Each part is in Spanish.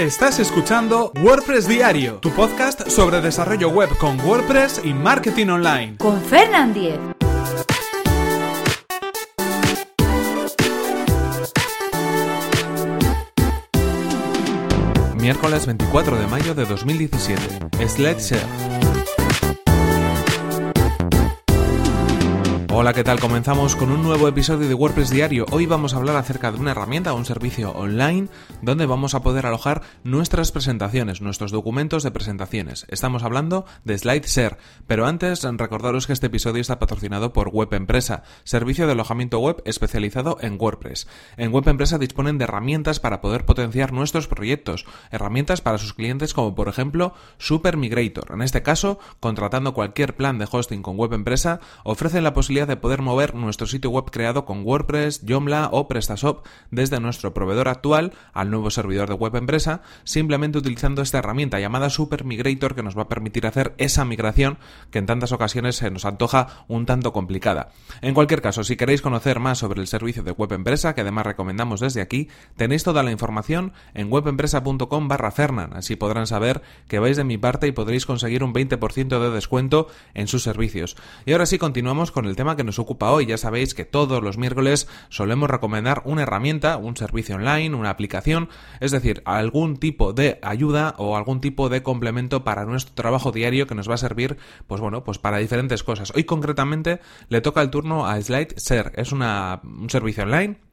Estás escuchando WordPress Diario, tu podcast sobre desarrollo web con WordPress y marketing online. Con Fernand Diez. Miércoles 24 de mayo de 2017. SlideShare. Hola, ¿qué tal? Comenzamos con un nuevo episodio de WordPress Diario. Hoy vamos a hablar acerca de una herramienta un servicio online donde vamos a poder alojar nuestras presentaciones, nuestros documentos de presentaciones. Estamos hablando de SlideShare, pero antes recordaros que este episodio está patrocinado por Web Empresa, servicio de alojamiento web especializado en WordPress. En Web Empresa disponen de herramientas para poder potenciar nuestros proyectos, herramientas para sus clientes como por ejemplo Super Migrator. En este caso, contratando cualquier plan de hosting con Web Empresa, ofrecen la posibilidad de poder mover nuestro sitio web creado con WordPress, Joomla o PrestaShop desde nuestro proveedor actual al nuevo servidor de web empresa, simplemente utilizando esta herramienta llamada Super Migrator que nos va a permitir hacer esa migración que en tantas ocasiones se nos antoja un tanto complicada. En cualquier caso, si queréis conocer más sobre el servicio de web empresa, que además recomendamos desde aquí, tenéis toda la información en webempresa.com barra Fernan, así podrán saber que vais de mi parte y podréis conseguir un 20% de descuento en sus servicios. Y ahora sí continuamos con el tema que nos ocupa hoy. Ya sabéis que todos los miércoles solemos recomendar una herramienta, un servicio online, una aplicación, es decir, algún tipo de ayuda o algún tipo de complemento para nuestro trabajo diario que nos va a servir, pues bueno, pues para diferentes cosas. Hoy concretamente le toca el turno a SlideShare. Es una, un servicio online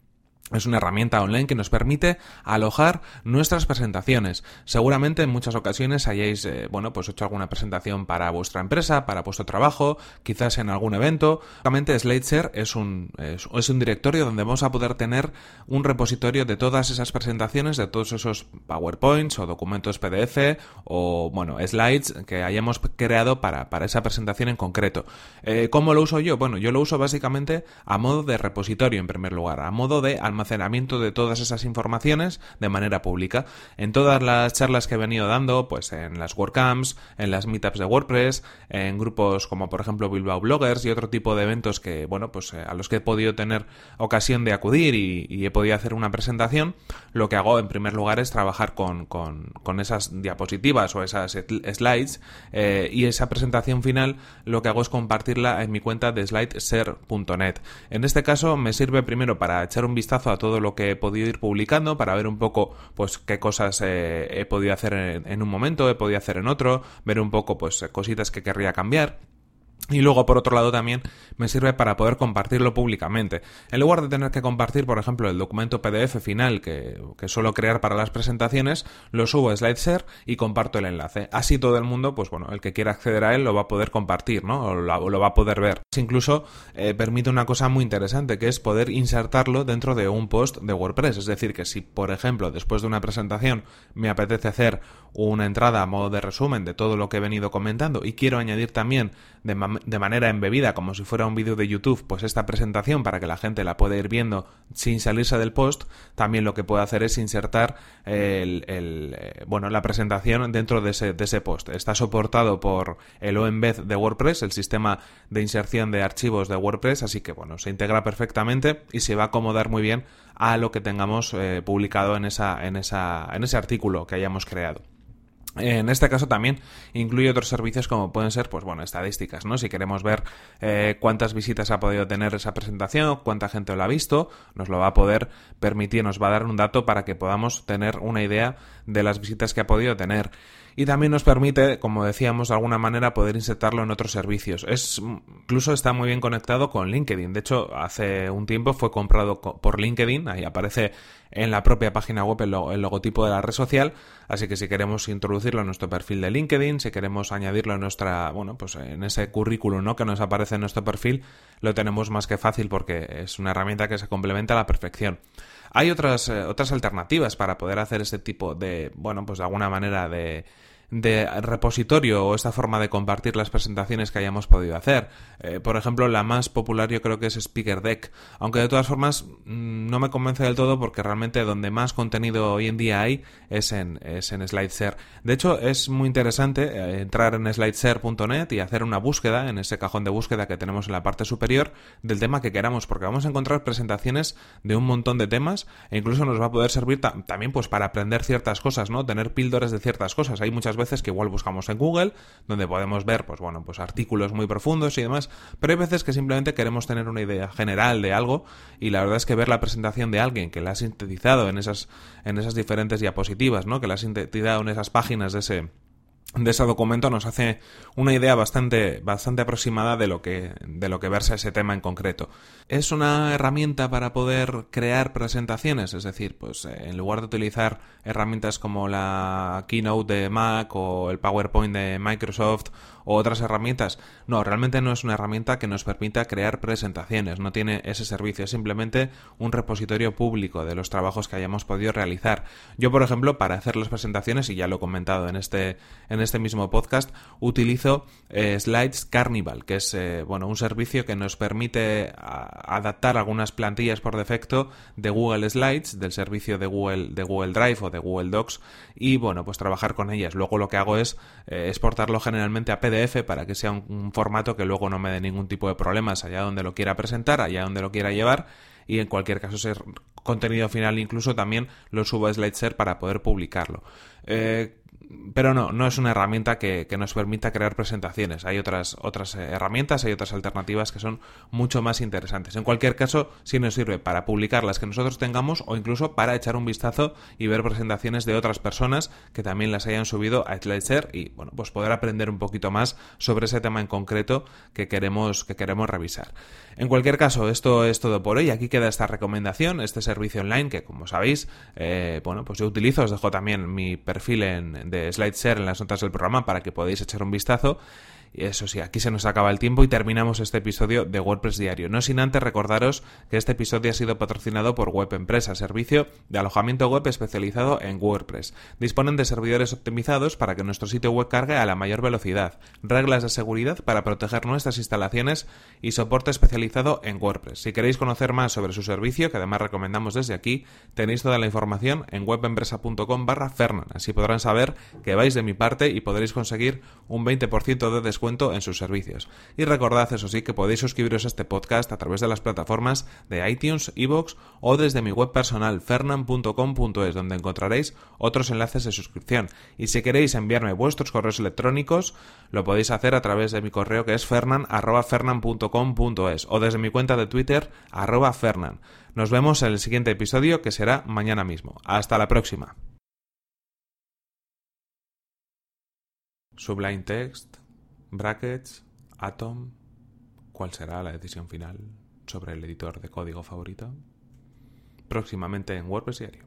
es una herramienta online que nos permite alojar nuestras presentaciones. Seguramente en muchas ocasiones hayáis, eh, bueno, pues hecho alguna presentación para vuestra empresa, para vuestro trabajo, quizás en algún evento. Básicamente SlideShare es un, es, un directorio donde vamos a poder tener un repositorio de todas esas presentaciones, de todos esos PowerPoints o documentos PDF o, bueno, slides que hayamos creado para, para esa presentación en concreto. Eh, ¿Cómo lo uso yo? Bueno, yo lo uso básicamente a modo de repositorio en primer lugar, a modo de almacenamiento de todas esas informaciones de manera pública. En todas las charlas que he venido dando, pues en las WordCamps, en las meetups de WordPress, en grupos como por ejemplo Bilbao Bloggers y otro tipo de eventos que, bueno, pues eh, a los que he podido tener ocasión de acudir y, he podido hacer una presentación, lo que hago en primer lugar es trabajar con, con, esas diapositivas o esas slides eh, y esa presentación final lo que hago es compartirla en mi cuenta de slideshare.net. En este caso me sirve primero para echar un vistazo a todo lo que he podido ir publicando para ver un poco pues qué cosas eh, he podido hacer en, un momento, he podido hacer en otro, ver un poco pues cositas que querría cambiar. Y luego, por otro lado, también me sirve para poder compartirlo públicamente. En lugar de tener que compartir, por ejemplo, el documento PDF final que, suelo crear para las presentaciones, lo subo a SlideShare y comparto el enlace. Así todo el mundo, pues bueno, el que quiera acceder a él lo va a poder compartir, ¿no? O lo, va a poder ver. Incluso eh, permite una cosa muy interesante, que es poder insertarlo dentro de un post de WordPress. Es decir, que si, por ejemplo, después de una presentación me apetece hacer una entrada a modo de resumen de todo lo que he venido comentando y quiero añadir también de, de manera embebida, como si fuera un vídeo de YouTube, pues esta presentación para que la gente la pueda ir viendo sin salirse del post, también lo que puedo hacer es insertar el, eh, bueno, la presentación dentro de ese, de ese post. Está soportado por el OEmbed de WordPress, el sistema de inserción de archivos de WordPress, así que bueno, se integra perfectamente y se va a acomodar muy bien a lo que tengamos eh, publicado en, esa, en, esa, en ese artículo que hayamos creado. En este caso también incluye otros servicios como pueden ser, pues bueno, estadísticas, ¿no? Si queremos ver eh, cuántas visitas ha podido tener esa presentación, cuánta gente lo ha visto, nos lo va a poder permitir, nos va a dar un dato para que podamos tener una idea de las visitas que ha podido tener y también nos permite, como decíamos, de alguna manera poder insertarlo en otros servicios. Es, incluso está muy bien conectado con LinkedIn. De hecho, hace un tiempo fue comprado por LinkedIn, ahí aparece en la propia página web el, logotipo de la red social, así que si queremos introducirlo en nuestro perfil de LinkedIn, si queremos añadirlo en nuestra, bueno, pues en ese currículum, ¿no? que nos aparece en nuestro perfil, lo tenemos más que fácil porque es una herramienta que se complementa a la perfección. Hay otras, eh, otras alternativas para poder hacer este tipo de, bueno, pues de alguna manera de de repositorio o esta forma de compartir las presentaciones que hayamos podido hacer. Eh, por ejemplo, la más popular yo creo que es Speaker Deck, aunque de todas formas mm, no me convence del todo porque realmente donde más contenido hoy en día hay es en, es en SlideShare. De hecho, es muy interesante eh, entrar en slideshare.net y hacer una búsqueda en ese cajón de búsqueda que tenemos en la parte superior del tema que queramos, porque vamos a encontrar presentaciones de un montón de temas e incluso nos va a poder servir también pues para aprender ciertas cosas, ¿no? Tener píldoras de ciertas cosas. Hay muchas veces que igual buscamos en Google, donde podemos ver, pues bueno, pues artículos muy profundos y demás, pero hay veces que simplemente queremos tener una idea general de algo y la verdad es que ver la presentación de alguien que la ha sintetizado en esas, en esas diferentes diapositivas, ¿no? Que la ha sintetizado en esas páginas de ese de ese documento nos hace una idea bastante, bastante aproximada de lo que, de lo que versa ese tema en concreto. Es una herramienta para poder crear presentaciones, es decir, pues eh, en lugar de utilizar herramientas como la Keynote de Mac o el PowerPoint de Microsoft otras herramientas. No, realmente no es una herramienta que nos permita crear presentaciones, no tiene ese servicio, es simplemente un repositorio público de los trabajos que hayamos podido realizar. Yo, por ejemplo, para hacer las presentaciones, y ya lo he comentado en este, en este mismo podcast, utilizo eh, Slides Carnival, que es eh, bueno, un servicio que nos permite adaptar algunas plantillas por defecto de Google Slides, del servicio de Google, de Google Drive o de Google Docs, y bueno, pues trabajar con ellas. Luego lo que hago es eh, exportarlo generalmente a PDF para que sea un, formato que luego no me dé ningún tipo de problemas allá donde lo quiera presentar, allá donde lo quiera llevar y en cualquier caso ese contenido final incluso también lo subo a SlideShare para poder publicarlo. Eh, pero no, no es una herramienta que, nos permita crear presentaciones. Hay otras, otras eh, herramientas, hay otras alternativas que son mucho más interesantes. En cualquier caso, sí nos sirve para publicar las que nosotros tengamos o incluso para echar un vistazo y ver presentaciones de otras personas que también las hayan subido a SlideShare y bueno, pues poder aprender un poquito más sobre ese tema en concreto que queremos, que queremos revisar. En cualquier caso, esto es todo por hoy. Aquí queda esta recomendación, este servicio online que, como sabéis, eh, bueno, pues yo utilizo. Os dejo también mi perfil en, SlideShare en las notas del programa para que podáis echar un vistazo. Y eso sí, aquí se nos acaba el tiempo y terminamos este episodio de WordPress Diario. No sin antes recordaros que este episodio ha sido patrocinado por Web Empresa, servicio de alojamiento web especializado en WordPress. Disponen de servidores optimizados para que nuestro sitio web cargue a la mayor velocidad, reglas de seguridad para proteger nuestras instalaciones y soporte especializado en WordPress. Si queréis conocer más sobre su servicio, que además recomendamos desde aquí, tenéis toda la información en webempresa.com barra Fernan. Así podrán saber que vais de mi parte y podréis conseguir un 20% de descuento cuento en sus servicios. Y recordad, eso sí, que podéis suscribiros a este podcast a través de las plataformas de iTunes, iVoox o desde mi web personal fernan.com.es, donde encontraréis otros enlaces de suscripción. Y si queréis enviarme vuestros correos electrónicos, lo podéis hacer a través de mi correo que es fernan.fernan.com.es o desde mi cuenta de Twitter arroba fernan. Nos vemos en el siguiente episodio que será mañana mismo. Hasta la próxima. Sublime Text brackets, atom, cuál será la decisión final sobre el editor de código favorito. Próximamente en WordPress Diario.